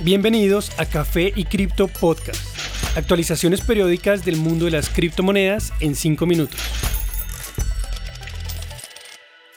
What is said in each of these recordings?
Bienvenidos a Café y Cripto Podcast. Actualizaciones periódicas del mundo de las criptomonedas en 5 minutos.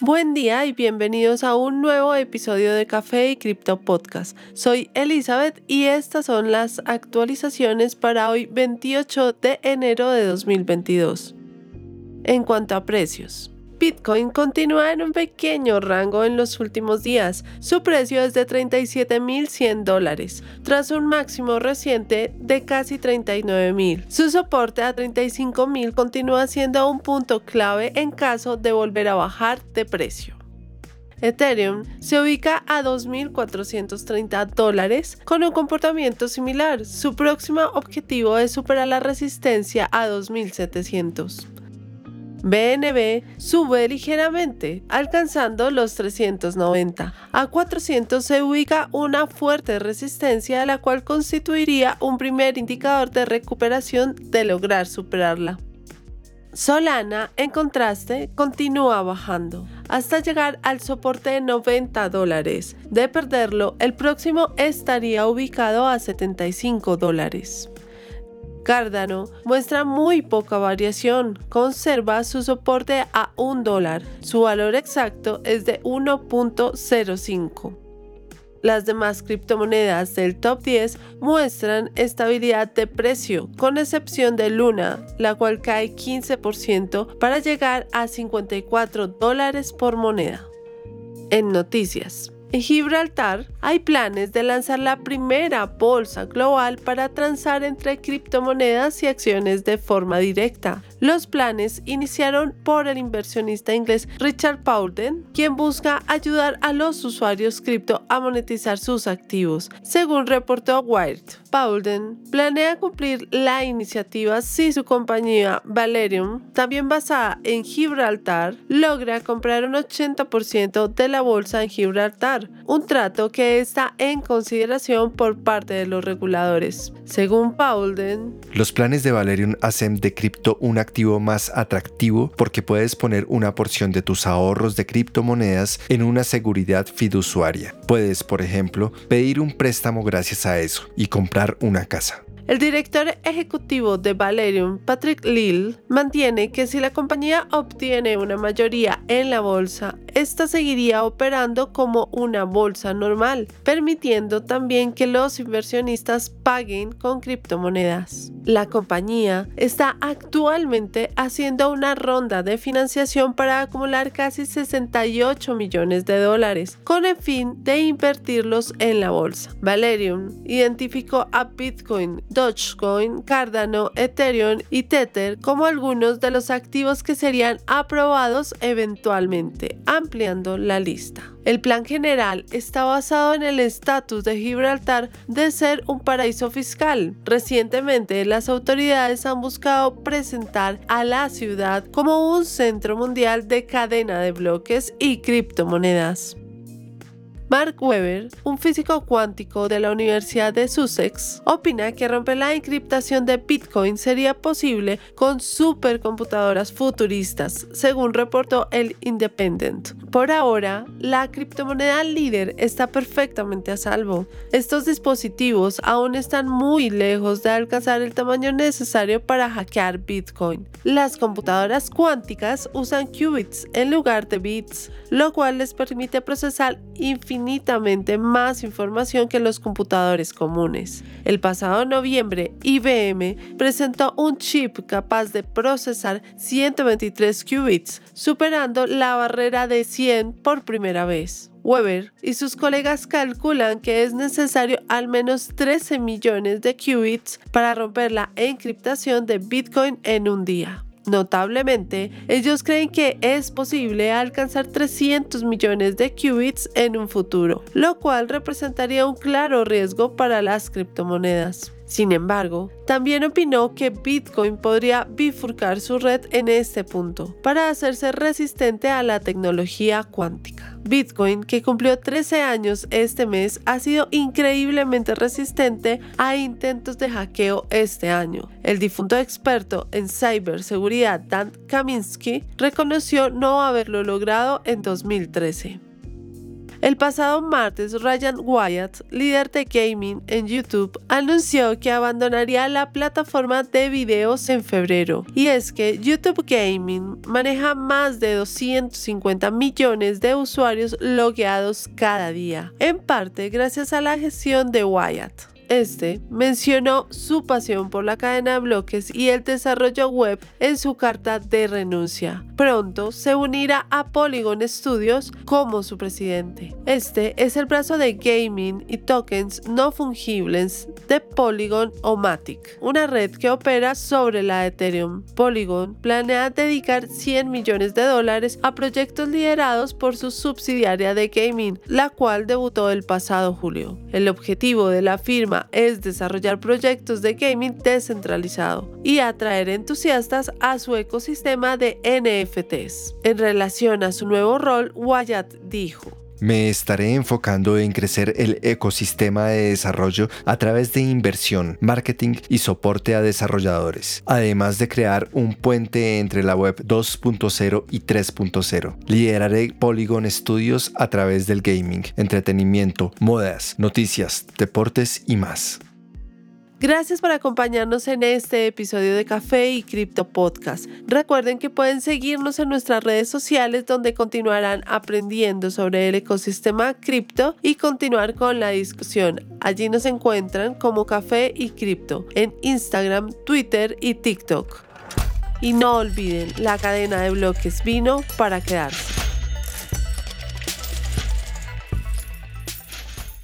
Buen día y bienvenidos a un nuevo episodio de Café y Cripto Podcast. Soy Elizabeth y estas son las actualizaciones para hoy 28 de enero de 2022. En cuanto a precios. Bitcoin continúa en un pequeño rango en los últimos días. Su precio es de 37.100 dólares, tras un máximo reciente de casi 39.000. Su soporte a 35.000 continúa siendo un punto clave en caso de volver a bajar de precio. Ethereum se ubica a 2.430 dólares con un comportamiento similar. Su próximo objetivo es superar la resistencia a 2.700. BNB sube ligeramente, alcanzando los 390. A 400 se ubica una fuerte resistencia, la cual constituiría un primer indicador de recuperación de lograr superarla. Solana, en contraste, continúa bajando hasta llegar al soporte de 90 dólares. De perderlo, el próximo estaría ubicado a 75 dólares. Cardano muestra muy poca variación, conserva su soporte a un dólar, su valor exacto es de 1.05. Las demás criptomonedas del top 10 muestran estabilidad de precio, con excepción de Luna, la cual cae 15% para llegar a 54 dólares por moneda. En noticias. En Gibraltar hay planes de lanzar la primera bolsa global para transar entre criptomonedas y acciones de forma directa. Los planes iniciaron por el inversionista inglés Richard Paulden, quien busca ayudar a los usuarios cripto a monetizar sus activos, según reportó Wired. Paulden planea cumplir la iniciativa si su compañía Valerium, también basada en Gibraltar, logra comprar un 80% de la bolsa en Gibraltar, un trato que está en consideración por parte de los reguladores. Según Paulden, los planes de Valerium hacen de cripto un activo más atractivo porque puedes poner una porción de tus ahorros de criptomonedas en una seguridad fiduciaria. Puedes, por ejemplo, pedir un préstamo gracias a eso y comprar una casa. El director ejecutivo de Valerium, Patrick Lill, mantiene que si la compañía obtiene una mayoría en la bolsa, esta seguiría operando como una bolsa normal, permitiendo también que los inversionistas paguen con criptomonedas. La compañía está actualmente haciendo una ronda de financiación para acumular casi 68 millones de dólares, con el fin de invertirlos en la bolsa. Valerium identificó a Bitcoin Dogecoin, Cardano, Ethereum y Tether como algunos de los activos que serían aprobados eventualmente, ampliando la lista. El plan general está basado en el estatus de Gibraltar de ser un paraíso fiscal. Recientemente, las autoridades han buscado presentar a la ciudad como un centro mundial de cadena de bloques y criptomonedas. Mark Webber, un físico cuántico de la Universidad de Sussex, opina que romper la encriptación de Bitcoin sería posible con supercomputadoras futuristas, según reportó el Independent. Por ahora, la criptomoneda líder está perfectamente a salvo. Estos dispositivos aún están muy lejos de alcanzar el tamaño necesario para hackear Bitcoin. Las computadoras cuánticas usan qubits en lugar de bits, lo cual les permite procesar infinitamente más información que los computadores comunes. El pasado noviembre, IBM presentó un chip capaz de procesar 123 qubits, superando la barrera de 100 por primera vez. Weber y sus colegas calculan que es necesario al menos 13 millones de qubits para romper la encriptación de Bitcoin en un día. Notablemente, ellos creen que es posible alcanzar 300 millones de qubits en un futuro, lo cual representaría un claro riesgo para las criptomonedas. Sin embargo, también opinó que Bitcoin podría bifurcar su red en este punto para hacerse resistente a la tecnología cuántica. Bitcoin, que cumplió 13 años este mes, ha sido increíblemente resistente a intentos de hackeo este año. El difunto experto en ciberseguridad Dan Kaminsky reconoció no haberlo logrado en 2013. El pasado martes, Ryan Wyatt, líder de gaming en YouTube, anunció que abandonaría la plataforma de videos en febrero. Y es que YouTube Gaming maneja más de 250 millones de usuarios logueados cada día, en parte gracias a la gestión de Wyatt. Este mencionó su pasión por la cadena de bloques y el desarrollo web en su carta de renuncia. Pronto se unirá a Polygon Studios como su presidente. Este es el brazo de gaming y tokens no fungibles de Polygon o Matic, una red que opera sobre la Ethereum. Polygon planea dedicar 100 millones de dólares a proyectos liderados por su subsidiaria de gaming, la cual debutó el pasado julio. El objetivo de la firma es desarrollar proyectos de gaming descentralizado y atraer entusiastas a su ecosistema de NFTs. En relación a su nuevo rol, Wyatt dijo, me estaré enfocando en crecer el ecosistema de desarrollo a través de inversión, marketing y soporte a desarrolladores, además de crear un puente entre la web 2.0 y 3.0. Lideraré Polygon Studios a través del gaming, entretenimiento, modas, noticias, deportes y más. Gracias por acompañarnos en este episodio de Café y Cripto Podcast. Recuerden que pueden seguirnos en nuestras redes sociales donde continuarán aprendiendo sobre el ecosistema cripto y continuar con la discusión. Allí nos encuentran como Café y Cripto en Instagram, Twitter y TikTok. Y no olviden, la cadena de bloques vino para quedarse.